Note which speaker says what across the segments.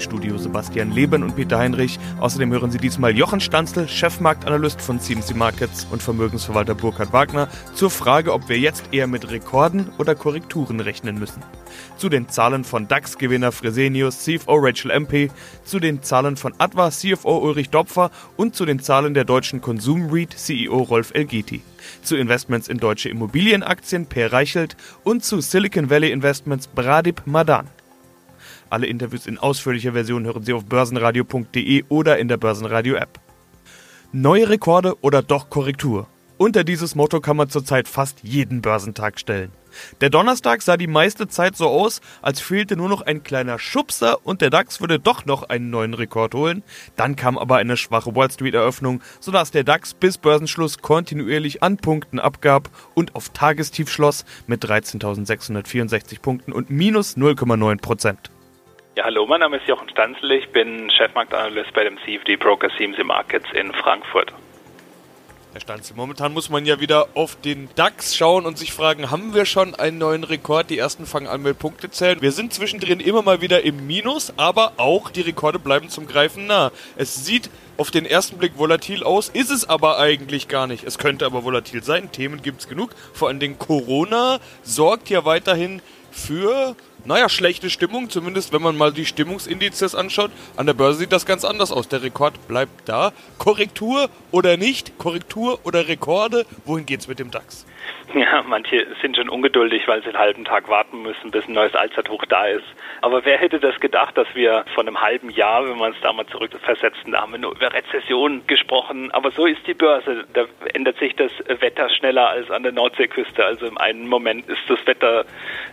Speaker 1: Im Studio Sebastian Leben und Peter Heinrich. Außerdem hören Sie diesmal Jochen Stanzel, Chefmarktanalyst von CMC Markets und Vermögensverwalter Burkhard Wagner zur Frage, ob wir jetzt eher mit Rekorden oder Korrekturen rechnen müssen. Zu den Zahlen von DAX-Gewinner Fresenius, CFO Rachel MP, zu den Zahlen von Adva, CFO Ulrich Dopfer und zu den Zahlen der deutschen Konsum REIT, CEO Rolf Elgeti zu Investments in deutsche Immobilienaktien Per Reichelt und zu Silicon Valley Investments Bradip Madan. Alle Interviews in ausführlicher Version hören Sie auf börsenradio.de oder in der Börsenradio-App. Neue Rekorde oder doch Korrektur? Unter dieses Motto kann man zurzeit fast jeden Börsentag stellen. Der Donnerstag sah die meiste Zeit so aus, als fehlte nur noch ein kleiner Schubser und der DAX würde doch noch einen neuen Rekord holen. Dann kam aber eine schwache Wall Street Eröffnung, sodass der DAX bis Börsenschluss kontinuierlich an Punkten abgab und auf Tagestief schloss mit 13.664 Punkten und minus 0,9 Prozent.
Speaker 2: Ja, hallo, mein Name ist Jochen Stanzel, ich bin Chefmarktanalyst bei dem CFD Broker CMC Markets in Frankfurt.
Speaker 1: Herr Stanzel, momentan muss man ja wieder auf den DAX schauen und sich fragen, haben wir schon einen neuen Rekord? Die ersten fangen an mit Punkte zählen. Wir sind zwischendrin immer mal wieder im Minus, aber auch die Rekorde bleiben zum Greifen nah. Es sieht auf den ersten Blick volatil aus, ist es aber eigentlich gar nicht. Es könnte aber volatil sein, Themen gibt es genug. Vor allen Dingen Corona sorgt ja weiterhin für naja, schlechte Stimmung, zumindest wenn man mal die Stimmungsindizes anschaut. An der Börse sieht das ganz anders aus. Der Rekord bleibt da. Korrektur oder nicht? Korrektur oder Rekorde? Wohin geht's mit dem DAX?
Speaker 2: Ja, manche sind schon ungeduldig, weil sie einen halben Tag warten müssen, bis ein neues Allzeithoch da ist. Aber wer hätte das gedacht, dass wir vor einem halben Jahr, wenn wir uns da mal zurückversetzen, da haben wir nur über Rezession gesprochen. Aber so ist die Börse. Da ändert sich das Wetter schneller als an der Nordseeküste. Also im einen Moment ist das Wetter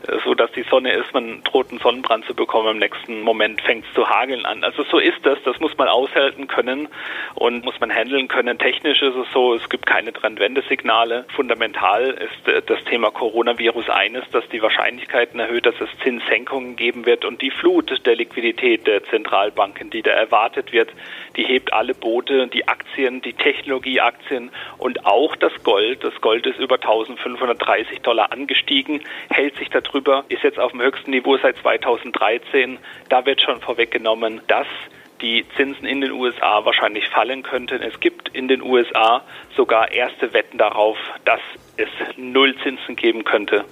Speaker 2: äh, so, dass die Sonne ist, man droht einen Sonnenbrand zu bekommen. Im nächsten Moment fängt es zu hageln an. Also so ist das. Das muss man aushalten können und muss man handeln können. Technisch ist es so, es gibt keine Trendwendesignale. Fundamental ist äh, das Thema Coronavirus eines, dass die Wahrscheinlichkeiten erhöht, dass es Zinssenkungen geben wird und die Flut der Liquidität der Zentralbanken, die da erwartet wird, die hebt alle Boote, die Aktien, die Technologieaktien und auch das Gold. Das Gold ist über 1530 Dollar angestiegen, hält sich darüber, ist jetzt auf dem höchsten Niveau seit 2013. Da wird schon vorweggenommen, dass die Zinsen in den USA wahrscheinlich fallen könnten. Es gibt in den USA sogar erste Wetten darauf, dass es Nullzinsen geben könnte.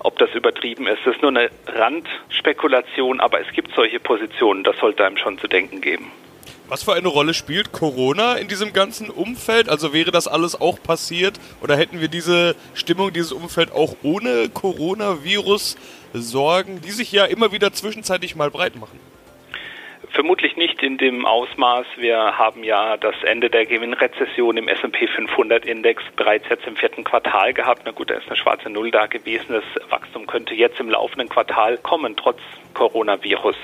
Speaker 2: Ob das übertrieben ist, das ist nur eine Randspekulation, aber es gibt solche Positionen, das sollte einem schon zu denken geben.
Speaker 1: Was für eine Rolle spielt Corona in diesem ganzen Umfeld? Also wäre das alles auch passiert oder hätten wir diese Stimmung, dieses Umfeld auch ohne Coronavirus Sorgen, die sich ja immer wieder zwischenzeitlich mal breit machen?
Speaker 2: Vermutlich nicht in dem Ausmaß. Wir haben ja das Ende der Gewinnrezession im S&P 500 Index bereits jetzt im vierten Quartal gehabt. Na gut, da ist eine schwarze Null da gewesen. Das Wachstum könnte jetzt im laufenden Quartal kommen, trotz Coronavirus.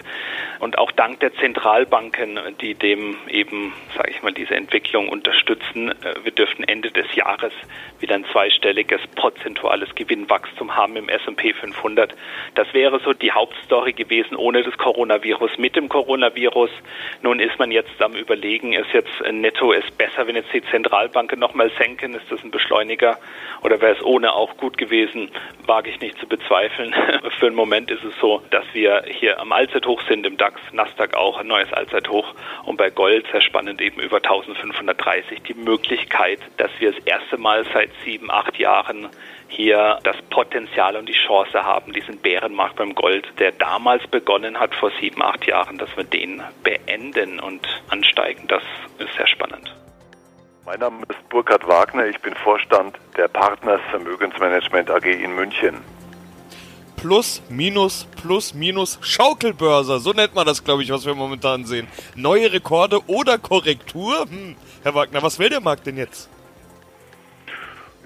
Speaker 2: Und auch dank der Zentralbanken, die dem eben, sage ich mal, diese Entwicklung unterstützen. Äh, wir dürften Ende des Jahres wieder ein zweistelliges prozentuales Gewinnwachstum haben im S&P 500. Das wäre so die Hauptstory gewesen ohne das Coronavirus. Mit dem Coronavirus, nun ist man jetzt am überlegen, ist jetzt netto ist besser, wenn jetzt die Zentralbanken nochmal senken, ist das ein Beschleuniger oder wäre es ohne auch gut gewesen, wage ich nicht zu bezweifeln. Für einen Moment ist es so, dass wir hier am Allzeithoch sind, im DAX, Nasdaq auch ein neues Allzeithoch. Und bei Gold sehr spannend eben über 1530 die Möglichkeit, dass wir das erste Mal seit sieben, acht Jahren hier das Potenzial und die Chance haben, diesen Bärenmarkt beim Gold, der damals begonnen hat vor sieben, acht Jahren, dass wir den beenden und ansteigen. Das ist sehr spannend.
Speaker 3: Mein Name ist Burkhard Wagner, ich bin Vorstand der Partners Vermögensmanagement AG in München.
Speaker 1: Plus, Minus, Plus, Minus, Schaukelbörse, so nennt man das, glaube ich, was wir momentan sehen. Neue Rekorde oder Korrektur? Hm. Herr Wagner, was will der Markt denn jetzt?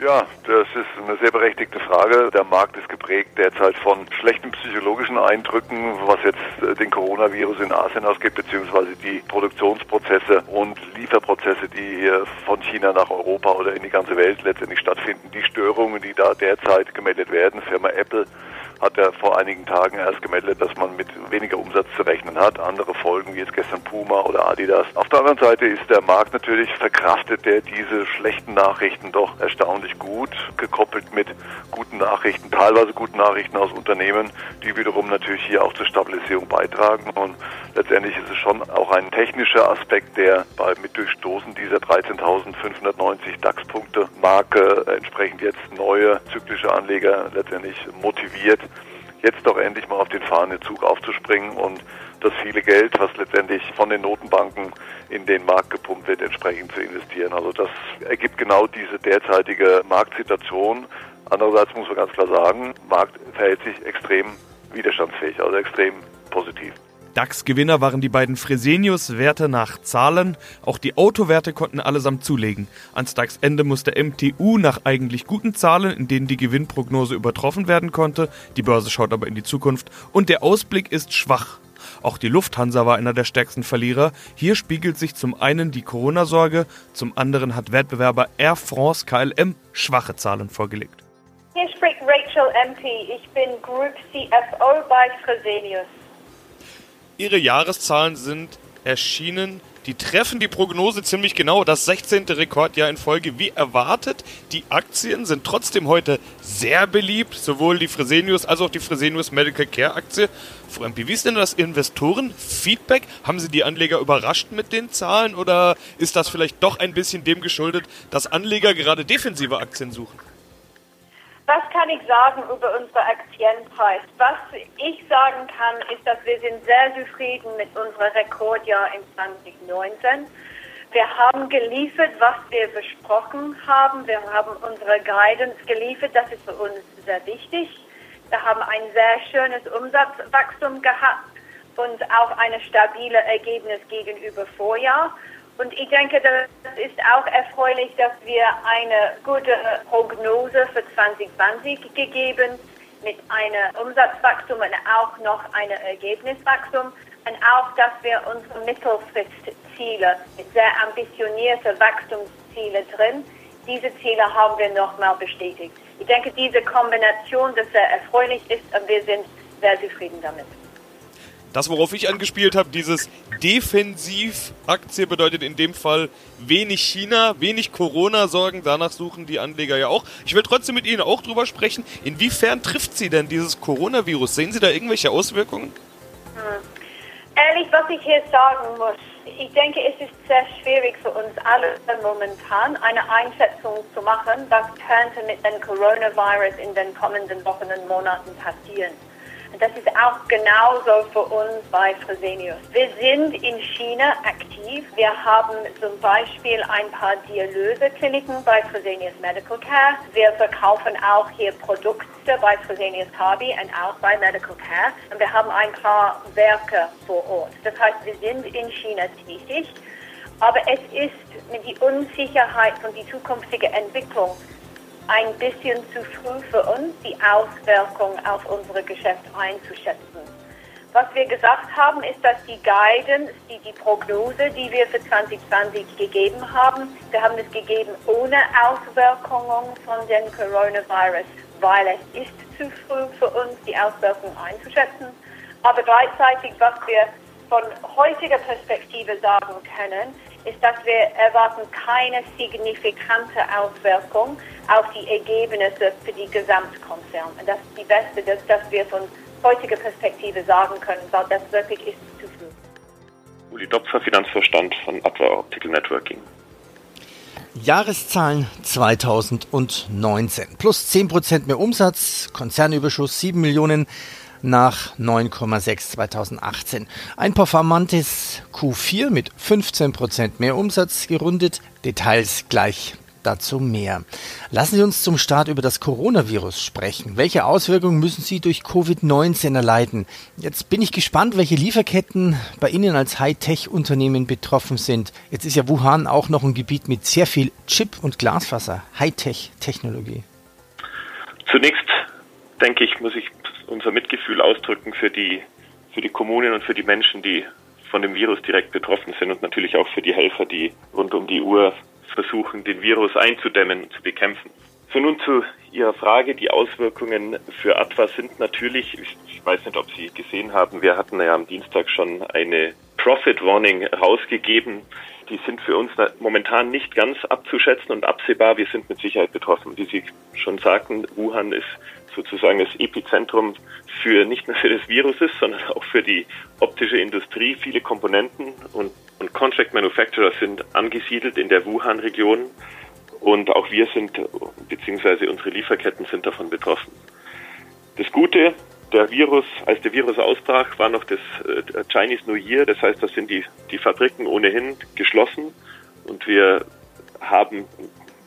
Speaker 3: Ja, das ist eine sehr berechtigte Frage. Der Markt ist geprägt derzeit von schlechten psychologischen Eindrücken, was jetzt äh, den Coronavirus in Asien ausgeht, beziehungsweise die Produktionsprozesse und Lieferprozesse, die hier von China nach Europa oder in die ganze Welt letztendlich stattfinden. Die Störungen, die da derzeit gemeldet werden, Firma Apple hat er vor einigen Tagen erst gemeldet, dass man mit weniger Umsatz zu rechnen hat. Andere Folgen, wie jetzt gestern Puma oder Adidas. Auf der anderen Seite ist der Markt natürlich verkraftet, der diese schlechten Nachrichten doch erstaunlich gut, gekoppelt mit guten Nachrichten, teilweise guten Nachrichten aus Unternehmen, die wiederum natürlich hier auch zur Stabilisierung beitragen. Und letztendlich ist es schon auch ein technischer Aspekt, der bei mit Durchstoßen dieser 13.590 DAX-Punkte Marke entsprechend jetzt neue zyklische Anleger letztendlich motiviert, jetzt doch endlich mal auf den fahrenden Zug aufzuspringen und das viele Geld, was letztendlich von den Notenbanken in den Markt gepumpt wird, entsprechend zu investieren. Also das ergibt genau diese derzeitige Marktsituation. Andererseits muss man ganz klar sagen, Markt verhält sich extrem widerstandsfähig, also extrem positiv.
Speaker 1: DAX-Gewinner waren die beiden Fresenius-Werte nach Zahlen. Auch die Autowerte konnten allesamt zulegen. Ans DAX-Ende musste MTU nach eigentlich guten Zahlen, in denen die Gewinnprognose übertroffen werden konnte. Die Börse schaut aber in die Zukunft. Und der Ausblick ist schwach. Auch die Lufthansa war einer der stärksten Verlierer. Hier spiegelt sich zum einen die Corona-Sorge, zum anderen hat Wettbewerber Air France KLM schwache Zahlen vorgelegt.
Speaker 4: Hier spricht Rachel MP. Ich bin Group CFO bei Fresenius.
Speaker 1: Ihre Jahreszahlen sind erschienen. Die treffen die Prognose ziemlich genau. Das 16. Rekordjahr in Folge wie erwartet. Die Aktien sind trotzdem heute sehr beliebt. Sowohl die Fresenius als auch die Fresenius Medical Care Aktie. Frau MP, wie ist denn das Investorenfeedback? Haben Sie die Anleger überrascht mit den Zahlen oder ist das vielleicht doch ein bisschen dem geschuldet, dass Anleger gerade defensive Aktien suchen?
Speaker 4: Was kann ich sagen über unseren Aktienpreis? Was ich sagen kann, ist, dass wir sind sehr zufrieden mit unserem Rekordjahr in 2019. Wir haben geliefert, was wir versprochen haben. Wir haben unsere Guidance geliefert. Das ist für uns sehr wichtig. Wir haben ein sehr schönes Umsatzwachstum gehabt und auch ein stabiles Ergebnis gegenüber Vorjahr. Und ich denke, das ist auch erfreulich, dass wir eine gute Prognose für 2020 gegeben mit einem Umsatzwachstum und auch noch einem Ergebniswachstum und auch, dass wir unsere Mittelfristziele mit sehr ambitionierten Wachstumszielen drin, diese Ziele haben wir nochmal bestätigt. Ich denke, diese Kombination, dass sehr erfreulich ist und wir sind sehr zufrieden damit.
Speaker 1: Das, worauf ich angespielt habe, dieses Defensivaktie bedeutet in dem Fall wenig China, wenig Corona-Sorgen. Danach suchen die Anleger ja auch. Ich will trotzdem mit Ihnen auch drüber sprechen. Inwiefern trifft Sie denn dieses Coronavirus? Sehen Sie da irgendwelche Auswirkungen?
Speaker 4: Hm. Ehrlich, was ich hier sagen muss, ich denke, es ist sehr schwierig für uns alle momentan eine Einschätzung zu machen, was könnte mit dem Coronavirus in den kommenden Wochen und Monaten passieren. Das ist auch genauso für uns bei Fresenius. Wir sind in China aktiv. Wir haben zum Beispiel ein paar Dialysekliniken bei Fresenius Medical Care. Wir verkaufen auch hier Produkte bei Fresenius Kabi und auch bei Medical Care. Und wir haben ein paar Werke vor Ort. Das heißt, wir sind in China tätig. Aber es ist mit die Unsicherheit von die zukünftige Entwicklung ein bisschen zu früh für uns, die Auswirkungen auf unsere Geschäft einzuschätzen. Was wir gesagt haben, ist, dass die Guidance, die, die Prognose, die wir für 2020 gegeben haben, wir haben es gegeben ohne Auswirkungen von dem Coronavirus, weil es ist zu früh für uns, die Auswirkungen einzuschätzen. Aber gleichzeitig, was wir von heutiger Perspektive sagen können, ist, dass wir erwarten keine signifikante Auswirkung auf die Ergebnisse für die Gesamtkonzern. Und das ist die beste, dass, dass wir von heutiger Perspektive sagen können, weil das wirklich ist zu früh.
Speaker 5: Uli Dopfer, Finanzvorstand von Adva Optical Networking.
Speaker 6: Jahreszahlen 2019. Plus 10% mehr Umsatz, Konzernüberschuss 7 Millionen nach 9,6 2018. Ein performantes Q4 mit 15% mehr Umsatz gerundet. Details gleich dazu mehr. Lassen Sie uns zum Start über das Coronavirus sprechen. Welche Auswirkungen müssen Sie durch Covid-19 erleiden? Jetzt bin ich gespannt, welche Lieferketten bei Ihnen als Hightech-Unternehmen betroffen sind. Jetzt ist ja Wuhan auch noch ein Gebiet mit sehr viel Chip- und Glasfaser, Hightech-Technologie.
Speaker 5: Zunächst denke ich, muss ich unser Mitgefühl ausdrücken für die, für die Kommunen und für die Menschen, die von dem Virus direkt betroffen sind und natürlich auch für die Helfer, die rund um die Uhr versuchen, den Virus einzudämmen und zu bekämpfen. So nun zu Ihrer Frage. Die Auswirkungen für Atlas sind natürlich, ich weiß nicht, ob Sie gesehen haben, wir hatten ja am Dienstag schon eine Profit Warning rausgegeben. Die sind für uns momentan nicht ganz abzuschätzen und absehbar. Wir sind mit Sicherheit betroffen. Wie Sie schon sagten, Wuhan ist sozusagen das Epizentrum für nicht nur für das Virus sondern auch für die optische Industrie. Viele Komponenten und, und Contract Manufacturer sind angesiedelt in der Wuhan-Region. Und auch wir sind, beziehungsweise unsere Lieferketten sind davon betroffen. Das Gute, der Virus, als der Virus ausbrach, war noch das äh, Chinese New Year. Das heißt, da sind die, die Fabriken ohnehin geschlossen und wir haben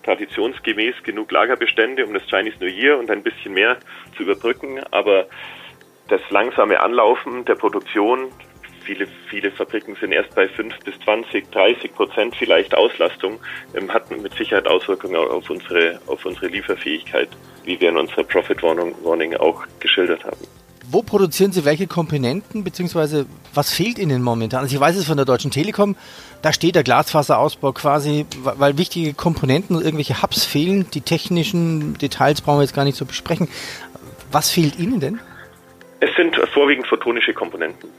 Speaker 5: traditionsgemäß genug Lagerbestände, um das Chinese New Year und ein bisschen mehr zu überbrücken. Aber das langsame Anlaufen der Produktion, viele, viele Fabriken sind erst bei 5 bis 20, 30 Prozent vielleicht Auslastung, ähm, hat mit Sicherheit Auswirkungen auf unsere, auf unsere Lieferfähigkeit, wie wir in unserer Profit Warning auch geschildert haben.
Speaker 6: Wo produzieren Sie welche Komponenten, beziehungsweise was fehlt Ihnen momentan? Also ich weiß es von der Deutschen Telekom, da steht der Glasfaserausbau quasi, weil wichtige Komponenten und irgendwelche Hubs fehlen. Die technischen Details brauchen wir jetzt gar nicht so besprechen. Was fehlt Ihnen denn?
Speaker 5: Es sind vorwiegend photonische Komponenten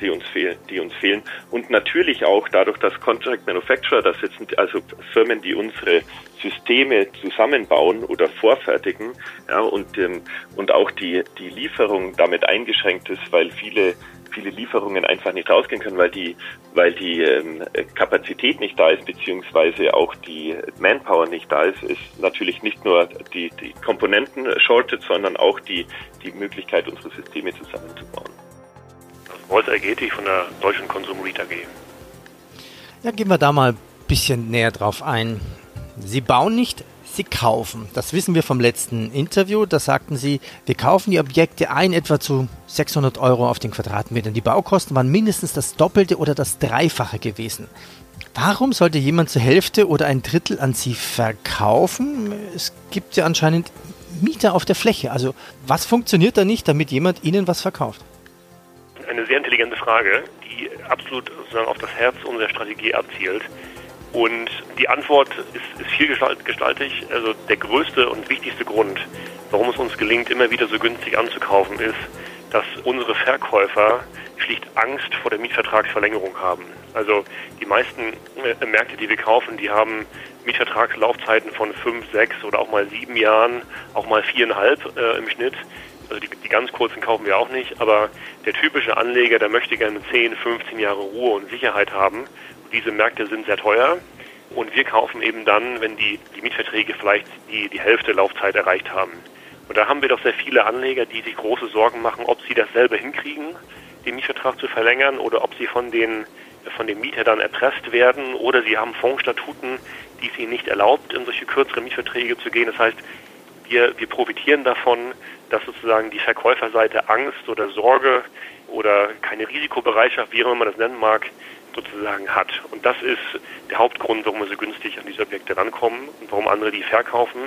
Speaker 5: die uns fehlen, die uns fehlen. Und natürlich auch dadurch, dass Contract Manufacturer, das sind also Firmen, die unsere Systeme zusammenbauen oder vorfertigen, ja, und, ähm, und auch die, die Lieferung damit eingeschränkt ist, weil viele viele Lieferungen einfach nicht rausgehen können, weil die, weil die ähm, Kapazität nicht da ist, beziehungsweise auch die Manpower nicht da ist, ist natürlich nicht nur die, die Komponenten shorted, sondern auch die, die Möglichkeit, unsere Systeme zusammenzubauen.
Speaker 7: Wolter Ergeti von der Deutschen Konsumrit AG.
Speaker 6: Ja, gehen wir da mal ein bisschen näher drauf ein. Sie bauen nicht, Sie kaufen. Das wissen wir vom letzten Interview. Da sagten Sie, wir kaufen die Objekte ein etwa zu 600 Euro auf den Quadratmetern. Die Baukosten waren mindestens das Doppelte oder das Dreifache gewesen. Warum sollte jemand zur Hälfte oder ein Drittel an Sie verkaufen? Es gibt ja anscheinend Mieter auf der Fläche. Also was funktioniert da nicht, damit jemand Ihnen was verkauft?
Speaker 7: Intelligente Frage, die absolut sozusagen auf das Herz unserer Strategie abzielt. Und die Antwort ist, ist vielgestaltig. Also der größte und wichtigste Grund, warum es uns gelingt, immer wieder so günstig anzukaufen, ist, dass unsere Verkäufer schlicht Angst vor der Mietvertragsverlängerung haben. Also die meisten äh, Märkte, die wir kaufen, die haben Mietvertragslaufzeiten von fünf, sechs oder auch mal sieben Jahren, auch mal viereinhalb äh, im Schnitt. Also die, die ganz kurzen kaufen wir auch nicht, aber der typische Anleger, der möchte gerne 10, 15 Jahre Ruhe und Sicherheit haben. Diese Märkte sind sehr teuer. Und wir kaufen eben dann, wenn die, die Mietverträge vielleicht die, die Hälfte Laufzeit erreicht haben. Und da haben wir doch sehr viele Anleger, die sich große Sorgen machen, ob sie das selber hinkriegen, den Mietvertrag zu verlängern, oder ob sie von den, von dem Mieter dann erpresst werden, oder sie haben Fondsstatuten, die es ihnen nicht erlaubt, in solche kürzere Mietverträge zu gehen. Das heißt, wir, wir profitieren davon, dass sozusagen die Verkäuferseite Angst oder Sorge oder keine Risikobereitschaft, wie auch immer man das nennen mag, sozusagen hat. Und das ist der Hauptgrund, warum wir so günstig an diese Objekte rankommen und warum andere die verkaufen.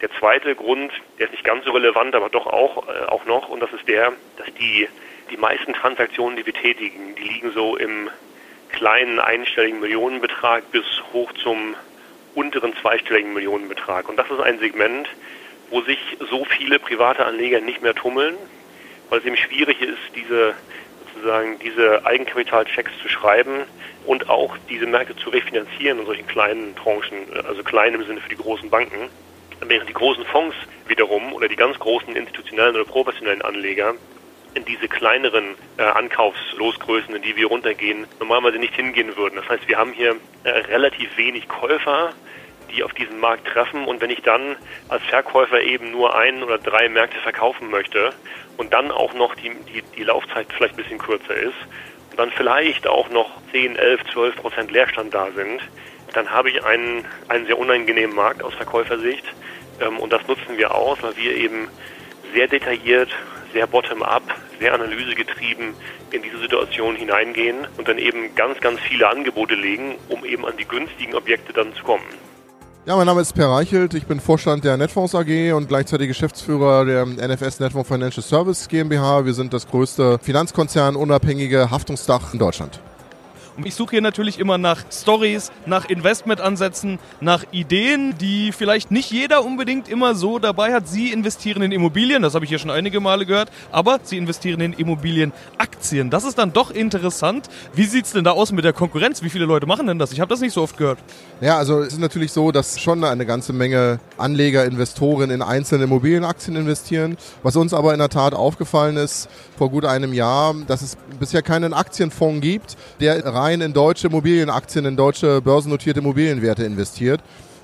Speaker 7: Der zweite Grund, der ist nicht ganz so relevant, aber doch auch, äh, auch noch, und das ist der, dass die, die meisten Transaktionen, die wir tätigen, die liegen so im kleinen einstelligen Millionenbetrag bis hoch zum unteren zweistelligen Millionenbetrag. Und das ist ein Segment, wo sich so viele private Anleger nicht mehr tummeln, weil es eben schwierig ist, diese sozusagen diese Eigenkapitalchecks zu schreiben und auch diese Märkte zu refinanzieren in solchen kleinen Tranchen, also klein im Sinne für die großen Banken. Während die großen Fonds wiederum oder die ganz großen institutionellen oder professionellen Anleger in diese kleineren äh, Ankaufslosgrößen, in die wir runtergehen, normalerweise nicht hingehen würden. Das heißt, wir haben hier äh, relativ wenig Käufer, die auf diesen Markt treffen. Und wenn ich dann als Verkäufer eben nur ein oder drei Märkte verkaufen möchte und dann auch noch die, die, die Laufzeit vielleicht ein bisschen kürzer ist und dann vielleicht auch noch 10, 11, 12 Prozent Leerstand da sind, dann habe ich einen, einen sehr unangenehmen Markt aus Verkäufersicht. Ähm, und das nutzen wir aus, weil wir eben sehr detailliert, sehr bottom-up, sehr analysegetrieben in diese Situation hineingehen und dann eben ganz, ganz viele Angebote legen, um eben an die günstigen Objekte dann zu kommen.
Speaker 8: Ja, mein Name ist Per Reichelt, ich bin Vorstand der Netfonds AG und gleichzeitig Geschäftsführer der NFS Netfonds Financial Service GmbH. Wir sind das größte Finanzkonzern unabhängige Haftungsdach in Deutschland.
Speaker 1: Ich suche hier natürlich immer nach Stories, nach Investmentansätzen, nach Ideen, die vielleicht nicht jeder unbedingt immer so dabei hat. Sie investieren in Immobilien, das habe ich hier schon einige Male gehört, aber Sie investieren in Immobilienaktien. Das ist dann doch interessant. Wie sieht es denn da aus mit der Konkurrenz? Wie viele Leute machen denn das? Ich habe das nicht so oft gehört.
Speaker 8: Ja, also es ist natürlich so, dass schon eine ganze Menge Anleger, Investoren in einzelne Immobilienaktien investieren. Was uns aber in der Tat aufgefallen ist vor gut einem Jahr, dass es bisher keinen Aktienfonds gibt, der rein in deutsche Immobilienaktien, in deutsche börsennotierte Immobilienwerte investiert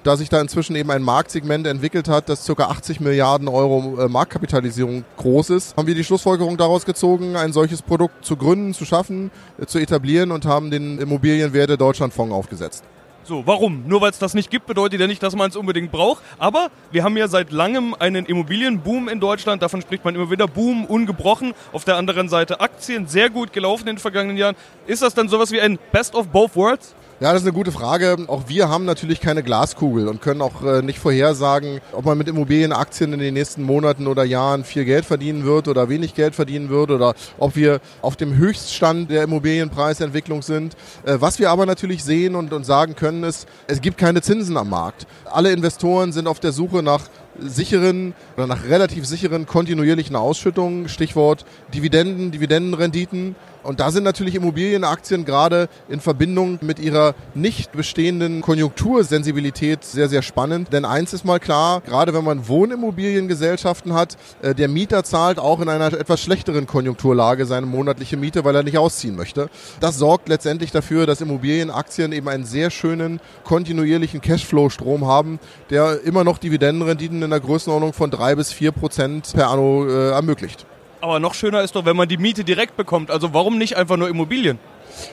Speaker 8: da sich da inzwischen eben ein Marktsegment entwickelt hat, das ca. 80 Milliarden Euro äh, Marktkapitalisierung groß ist, haben wir die Schlussfolgerung daraus gezogen, ein solches Produkt zu gründen, zu schaffen, äh, zu etablieren und haben den Immobilienwerte Deutschlandfonds aufgesetzt.
Speaker 1: So, warum? Nur weil es das nicht gibt, bedeutet ja nicht, dass man es unbedingt braucht. Aber wir haben ja seit langem einen Immobilienboom in Deutschland. Davon spricht man immer wieder. Boom, ungebrochen. Auf der anderen Seite Aktien, sehr gut gelaufen in den vergangenen Jahren. Ist das dann sowas wie ein Best of both worlds?
Speaker 8: Ja, das ist eine gute Frage. Auch wir haben natürlich keine Glaskugel und können auch äh, nicht vorhersagen, ob man mit Immobilienaktien in den nächsten Monaten oder Jahren viel Geld verdienen wird oder wenig Geld verdienen wird oder ob wir auf dem Höchststand der Immobilienpreisentwicklung sind. Äh, was wir aber natürlich sehen und, und sagen können, ist, es gibt keine Zinsen am Markt. Alle Investoren sind auf der Suche nach sicheren oder nach relativ sicheren kontinuierlichen Ausschüttungen, Stichwort Dividenden, Dividendenrenditen. Und da sind natürlich Immobilienaktien gerade in Verbindung mit ihrer nicht bestehenden Konjunktursensibilität sehr, sehr spannend. Denn eins ist mal klar, gerade wenn man Wohnimmobiliengesellschaften hat, äh, der Mieter zahlt auch in einer etwas schlechteren Konjunkturlage seine monatliche Miete, weil er nicht ausziehen möchte. Das sorgt letztendlich dafür, dass Immobilienaktien eben einen sehr schönen kontinuierlichen Cashflow-Strom haben, der immer noch Dividendenrenditen in der Größenordnung von drei bis vier Prozent per anno äh, ermöglicht.
Speaker 1: Aber noch schöner ist doch, wenn man die Miete direkt bekommt. Also warum nicht einfach nur Immobilien?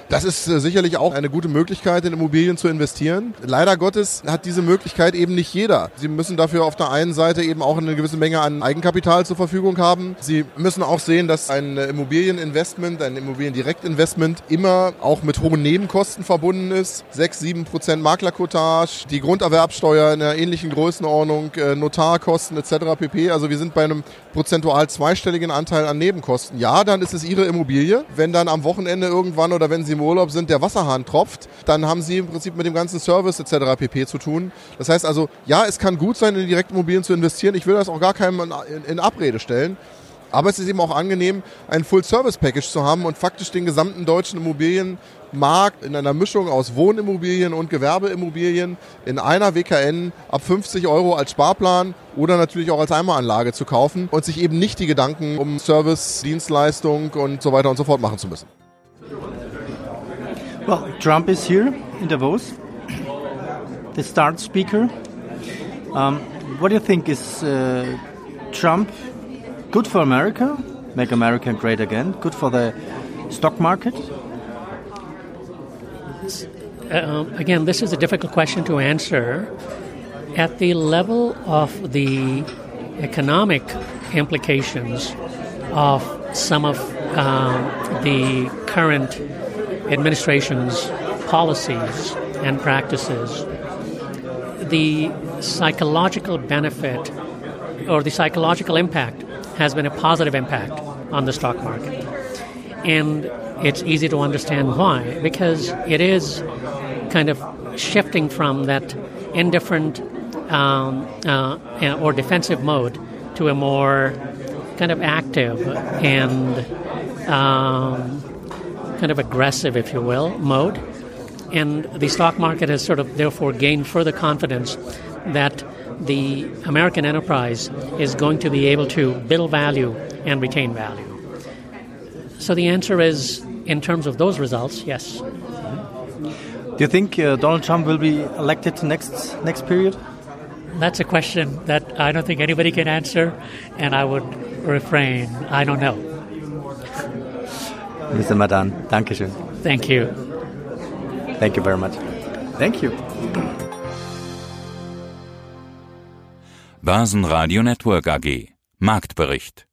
Speaker 8: Das ist äh, sicherlich auch eine gute Möglichkeit, in Immobilien zu investieren. Leider Gottes hat diese Möglichkeit eben nicht jeder. Sie müssen dafür auf der einen Seite eben auch eine gewisse Menge an Eigenkapital zur Verfügung haben. Sie müssen auch sehen, dass ein Immobilieninvestment, ein Immobiliendirektinvestment immer auch mit hohen Nebenkosten verbunden ist. 6, 7 Prozent Maklerkotage, die Grunderwerbsteuer in einer ähnlichen Größenordnung, äh, Notarkosten etc. pp. Also wir sind bei einem prozentual zweistelligen Anteil an Nebenkosten. Ja, dann ist es Ihre Immobilie. Wenn dann am Wochenende irgendwann oder wenn Sie im Urlaub sind, der Wasserhahn tropft, dann haben Sie im Prinzip mit dem ganzen Service etc. pp. zu tun. Das heißt also, ja, es kann gut sein, in Direktimmobilien zu investieren. Ich will das auch gar keinem in Abrede stellen. Aber es ist eben auch angenehm, ein Full-Service-Package zu haben und faktisch den gesamten deutschen Immobilienmarkt in einer Mischung aus Wohnimmobilien und Gewerbeimmobilien in einer WKN ab 50 Euro als Sparplan oder natürlich auch als Eimeranlage zu kaufen und sich eben nicht die Gedanken um Service, Dienstleistung und so weiter und so fort machen zu müssen.
Speaker 9: Well, Trump is here in Davos, the start speaker. Um, what do you think is uh, Trump good for America? Make America great again? Good for the stock market?
Speaker 10: Uh, again, this is a difficult question to answer. At the level of the economic implications of some of uh, the current administration's policies and practices, the psychological benefit or the psychological impact has been a positive impact on the stock market. And it's easy to understand why, because it is kind of shifting from that indifferent um, uh, or defensive mode to a more kind of active and um, kind of aggressive, if you will, mode. And the stock market has sort of therefore gained further confidence that the American enterprise is going to be able to build value and retain value. So the answer is, in terms of those results, yes.
Speaker 9: Do you think uh, Donald Trump will be elected next next period?
Speaker 10: That's a question that I don't think anybody can answer, and I would refrain. I don't know.
Speaker 9: Mr. Madan, Dankeschön.
Speaker 10: Thank you.
Speaker 9: Thank you very much.
Speaker 6: Thank you.
Speaker 11: Börsenradio Network AG Marktbericht